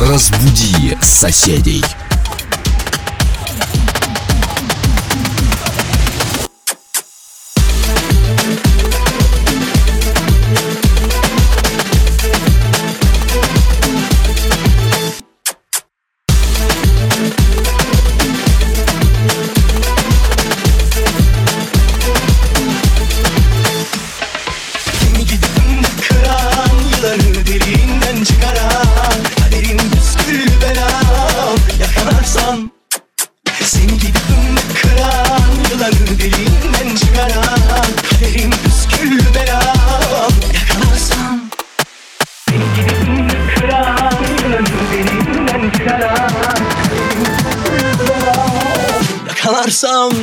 Разбуди соседей. kalarsam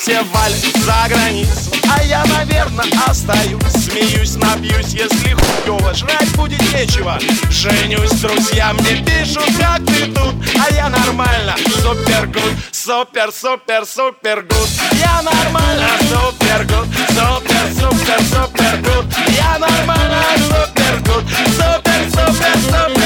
все валят за границу. А я, наверное, остаюсь Смеюсь, напьюсь, если хуёво. Жрать будет нечего. Женюсь, друзья мне пишут, как ты тут. А я нормально, super good Super, super, super good. Я нормально, super good Super, super, super good. Я нормально, super good Super, super, super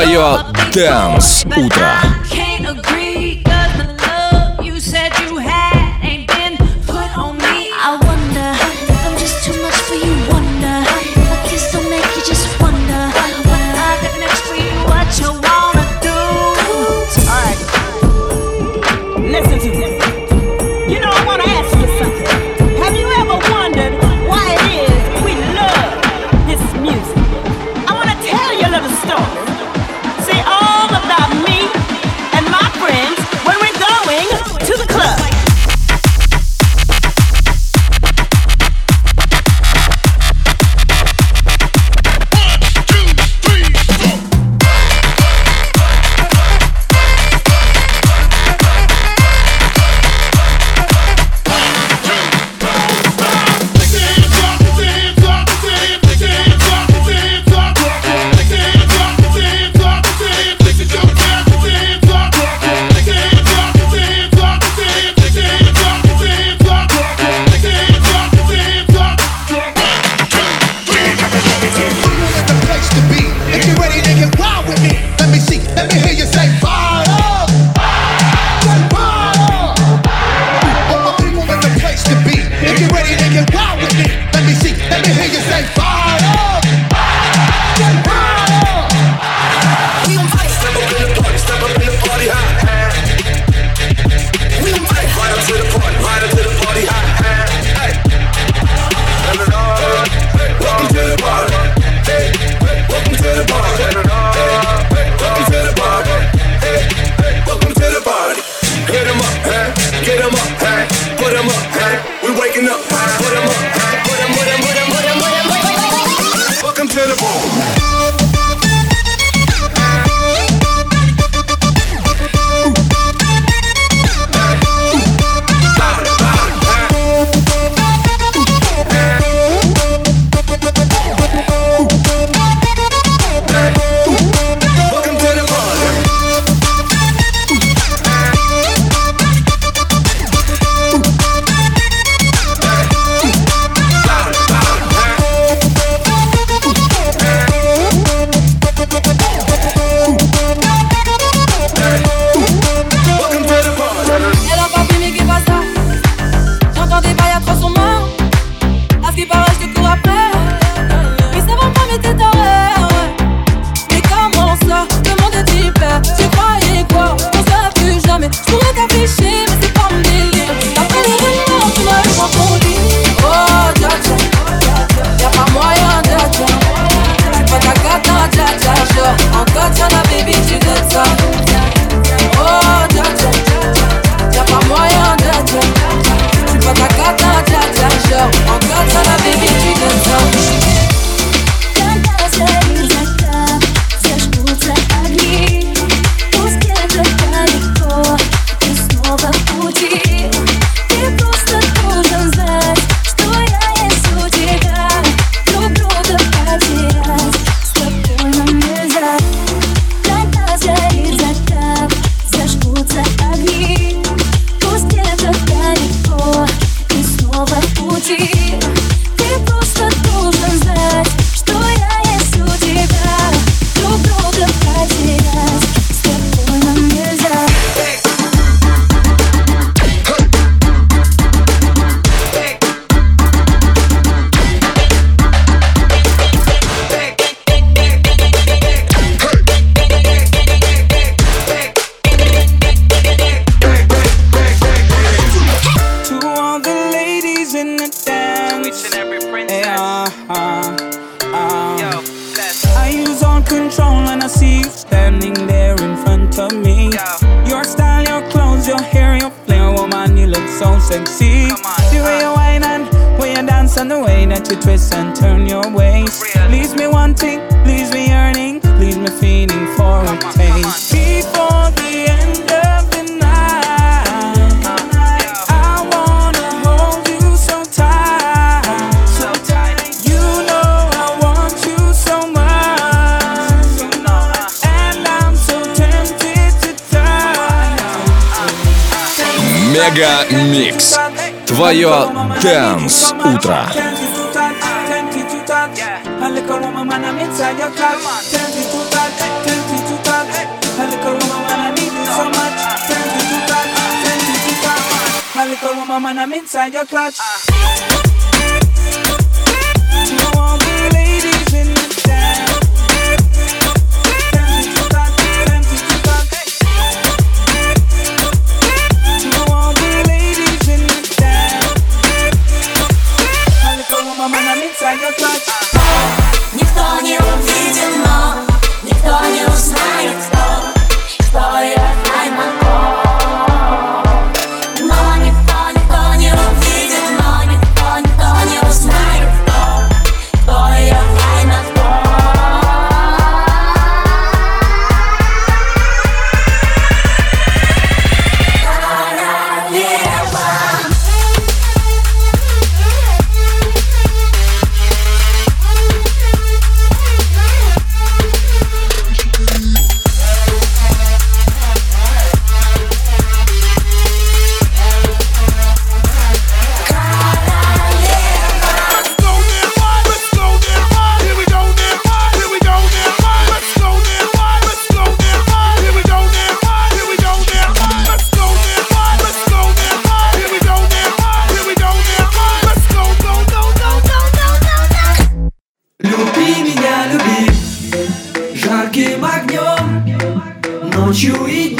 Мега Микс. Твое Дэнс Утро. Мега Микс. Твое Дэнс Утро. Tempted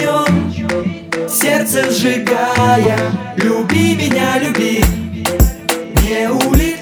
Днем Сердце сжигая. Люби меня, люби Не улетай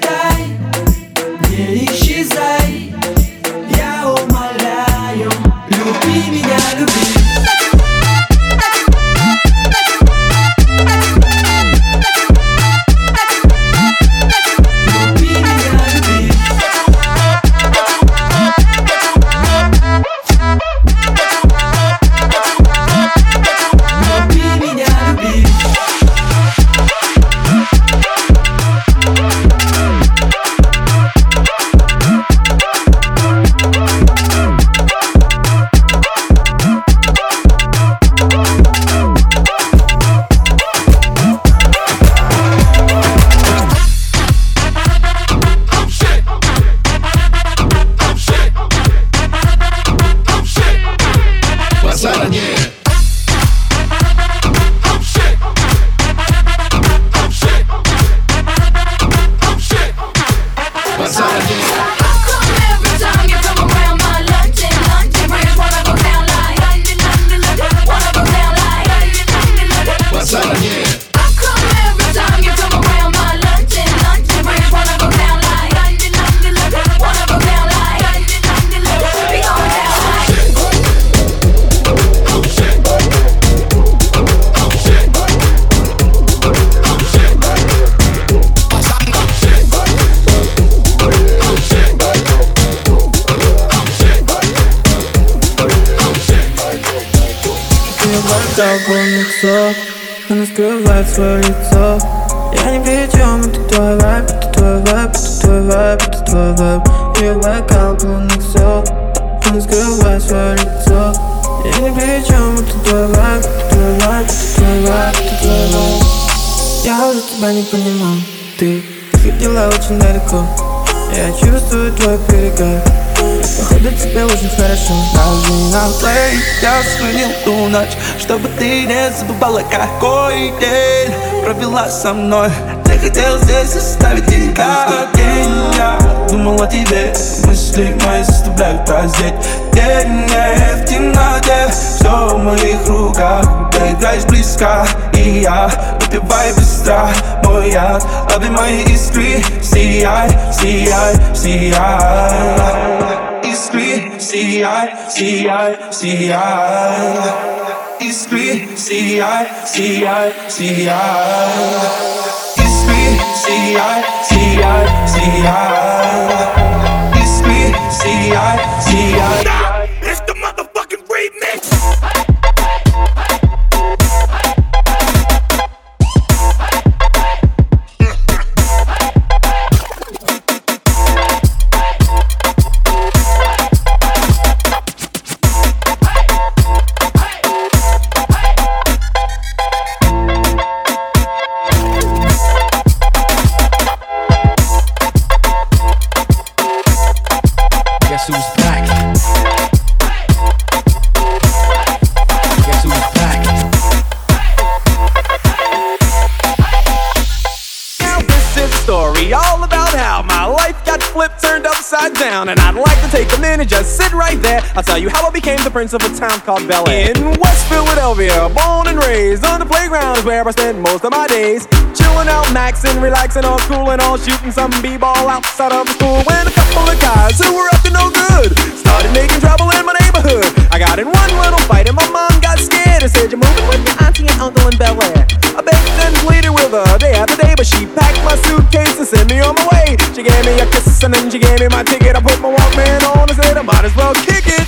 Огонь лицо Она скрывает свое лицо. Я ни при чем, это твой вайб, это твой вайб, это твой вайб, это твой вайб. Ее вокал полный все Она скрывает свое лицо. Я ни при чем, это твой вайб, это твой вайб, это твой вайб, это твой вайб. Я уже тебя не понимаю. Ты ходила очень далеко. Я чувствую твой перегар Походу тебе очень хорошо. Даже на плей я сменил ту ночь Чтобы ты не забывала, какой день Провела со мной. Ты хотел здесь оставить тебя День. Я думал о тебе Мысли мои заставляют раздеть День в темноте Все в моих руках. Ты играешь близко И я выпиваю быстро. Мой яд Обнимай искры. Сияй, сияй, сияй Искры, сияй, сияй, сияй Искры, сияй, сияй, сияй Искры, сияй, сияй, сияй Искры, сияй, сияй It's prince of a town called Bel Air. In West Philadelphia, born and raised on the playground is where I spent most of my days. Chilling out, maxing, relaxing, all cool and all shooting some b-ball outside of the school. When a couple of guys who were up to no good started making trouble in my neighborhood. I got in one little fight and my mom got scared and said, "You're moving with your auntie and uncle in Bel Air." I begged and pleaded with her day after day, but she packed my suitcase and sent me on my way. She gave me a kiss and then she gave me my ticket. I put my Walkman on and said I might as well kick it.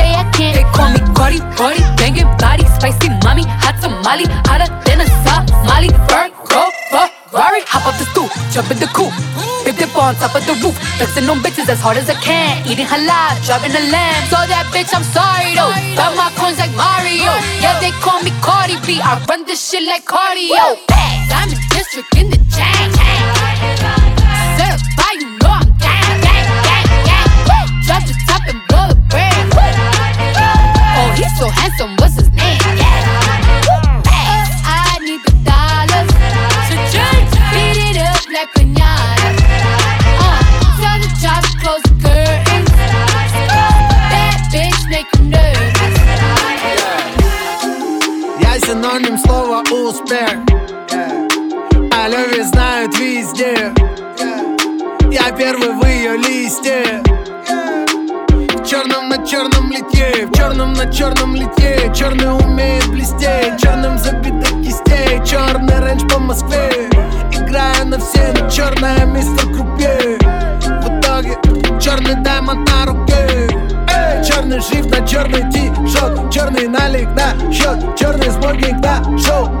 on top of the roof, flexing on bitches as hard as I can. Eating halal, driving a lamb. So that bitch, I'm sorry though. Got my coins like Mario. Yeah, they call me Cardi B. I run this shit like cardio. Diamond district in the chain. You know I'm gang, gang, gang, gang. Drop the top and blow the brand. Oh, he's so handsome. What's his name? I need the dollars to beat it up like pinata. Ти-шот Черный налик на счет. Черный смокинг на шоу